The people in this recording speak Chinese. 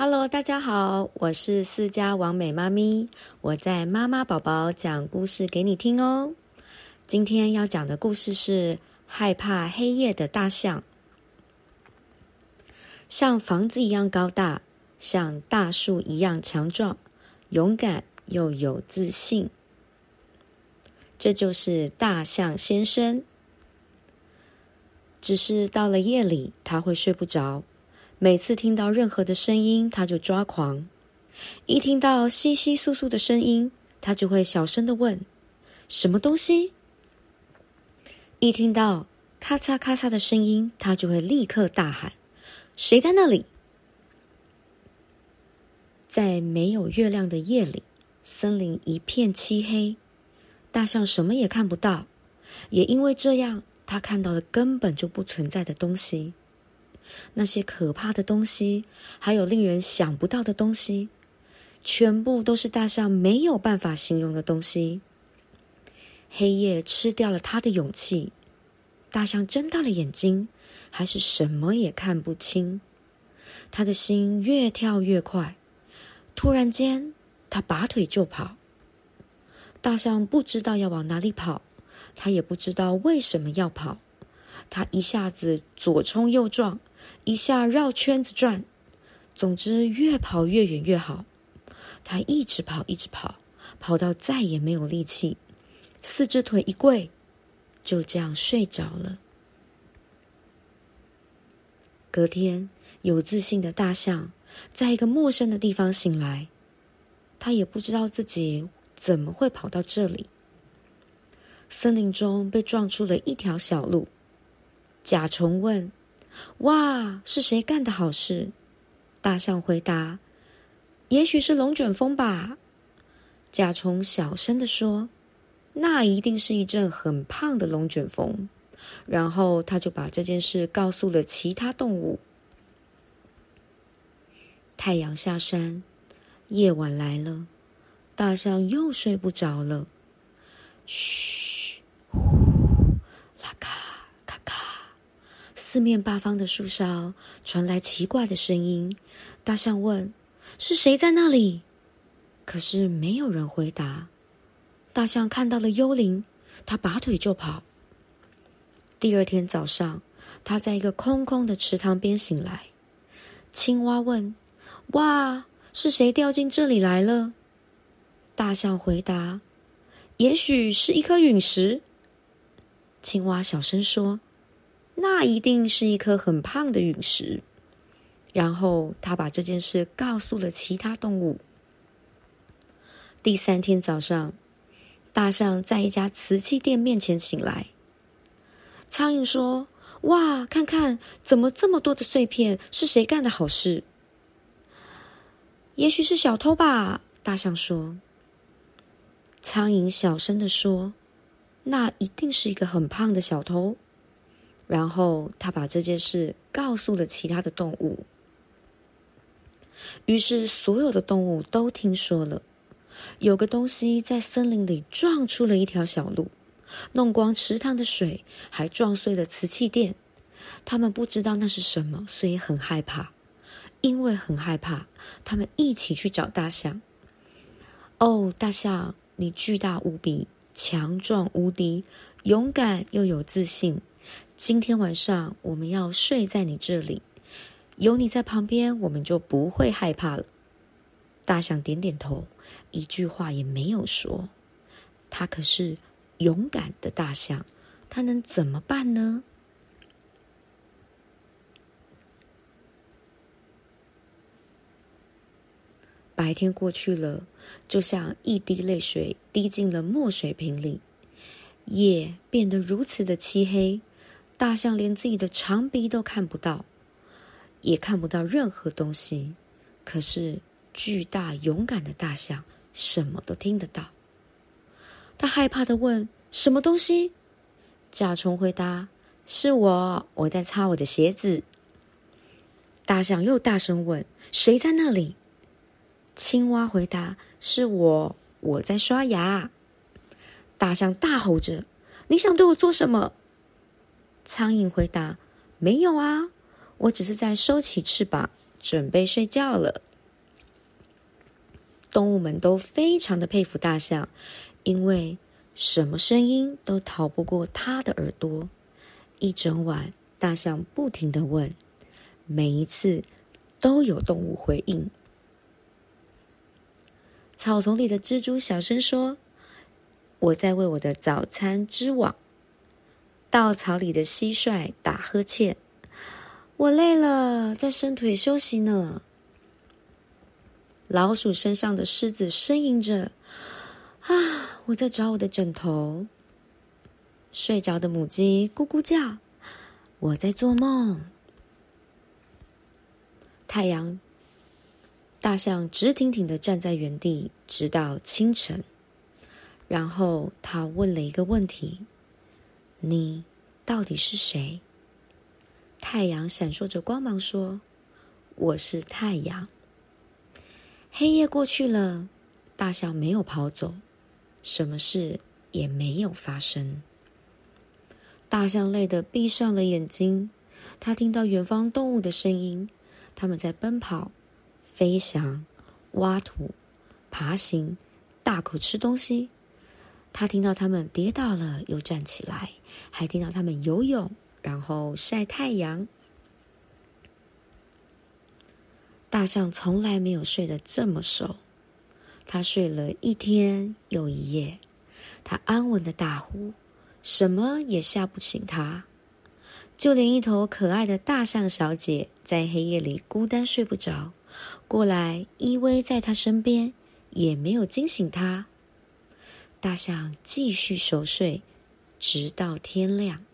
Hello，大家好，我是四家王美妈咪，我在妈妈宝宝讲故事给你听哦。今天要讲的故事是害怕黑夜的大象，像房子一样高大，像大树一样强壮，勇敢又有自信。这就是大象先生。只是到了夜里，他会睡不着。每次听到任何的声音，他就抓狂。一听到窸窸窣窣的声音，他就会小声的问：“什么东西？”一听到咔嚓咔嚓的声音，他就会立刻大喊：“谁在那里？”在没有月亮的夜里，森林一片漆黑，大象什么也看不到。也因为这样，他看到的根本就不存在的东西。那些可怕的东西，还有令人想不到的东西，全部都是大象没有办法形容的东西。黑夜吃掉了他的勇气，大象睁大了眼睛，还是什么也看不清。他的心越跳越快，突然间，他拔腿就跑。大象不知道要往哪里跑，他也不知道为什么要跑。他一下子左冲右撞。一下绕圈子转，总之越跑越远越好。他一直跑，一直跑，跑到再也没有力气，四只腿一跪，就这样睡着了。隔天，有自信的大象在一个陌生的地方醒来，他也不知道自己怎么会跑到这里。森林中被撞出了一条小路。甲虫问。哇，是谁干的好事？大象回答：“也许是龙卷风吧。”甲虫小声地说：“那一定是一阵很胖的龙卷风。”然后他就把这件事告诉了其他动物。太阳下山，夜晚来了，大象又睡不着了。嘘，呼，四面八方的树梢传来奇怪的声音，大象问：“是谁在那里？”可是没有人回答。大象看到了幽灵，他拔腿就跑。第二天早上，他在一个空空的池塘边醒来。青蛙问：“哇，是谁掉进这里来了？”大象回答：“也许是一颗陨石。”青蛙小声说。那一定是一颗很胖的陨石。然后他把这件事告诉了其他动物。第三天早上，大象在一家瓷器店面前醒来。苍蝇说：“哇，看看，怎么这么多的碎片？是谁干的好事？”也许是小偷吧，大象说。苍蝇小声地说：“那一定是一个很胖的小偷。”然后他把这件事告诉了其他的动物，于是所有的动物都听说了，有个东西在森林里撞出了一条小路，弄光池塘的水，还撞碎了瓷器店。他们不知道那是什么，所以很害怕。因为很害怕，他们一起去找大象。哦，大象，你巨大无比，强壮无敌，勇敢又有自信。今天晚上我们要睡在你这里，有你在旁边，我们就不会害怕了。大象点点头，一句话也没有说。他可是勇敢的大象，他能怎么办呢？白天过去了，就像一滴泪水滴进了墨水瓶里，夜变得如此的漆黑。大象连自己的长鼻都看不到，也看不到任何东西。可是巨大勇敢的大象什么都听得到。他害怕的问：“什么东西？”甲虫回答：“是我，我在擦我的鞋子。”大象又大声问：“谁在那里？”青蛙回答：“是我，我在刷牙。”大象大吼着：“你想对我做什么？”苍蝇回答：“没有啊，我只是在收起翅膀，准备睡觉了。”动物们都非常的佩服大象，因为什么声音都逃不过它的耳朵。一整晚，大象不停的问，每一次都有动物回应。草丛里的蜘蛛小声说：“我在为我的早餐织网。”稻草里的蟋蟀打呵欠：“我累了，在伸腿休息呢。”老鼠身上的狮子呻吟着：“啊，我在找我的枕头。”睡着的母鸡咕咕叫：“我在做梦。”太阳，大象直挺挺的站在原地，直到清晨。然后他问了一个问题。你到底是谁？太阳闪烁着光芒说：“我是太阳。”黑夜过去了，大象没有跑走，什么事也没有发生。大象累得闭上了眼睛，他听到远方动物的声音，他们在奔跑、飞翔、挖土、爬行、大口吃东西。他听到他们跌倒了又站起来，还听到他们游泳，然后晒太阳。大象从来没有睡得这么熟，他睡了一天又一夜，他安稳的大呼，什么也吓不醒他，就连一头可爱的大象小姐在黑夜里孤单睡不着，过来依偎在他身边，也没有惊醒他。大象继续熟睡，直到天亮。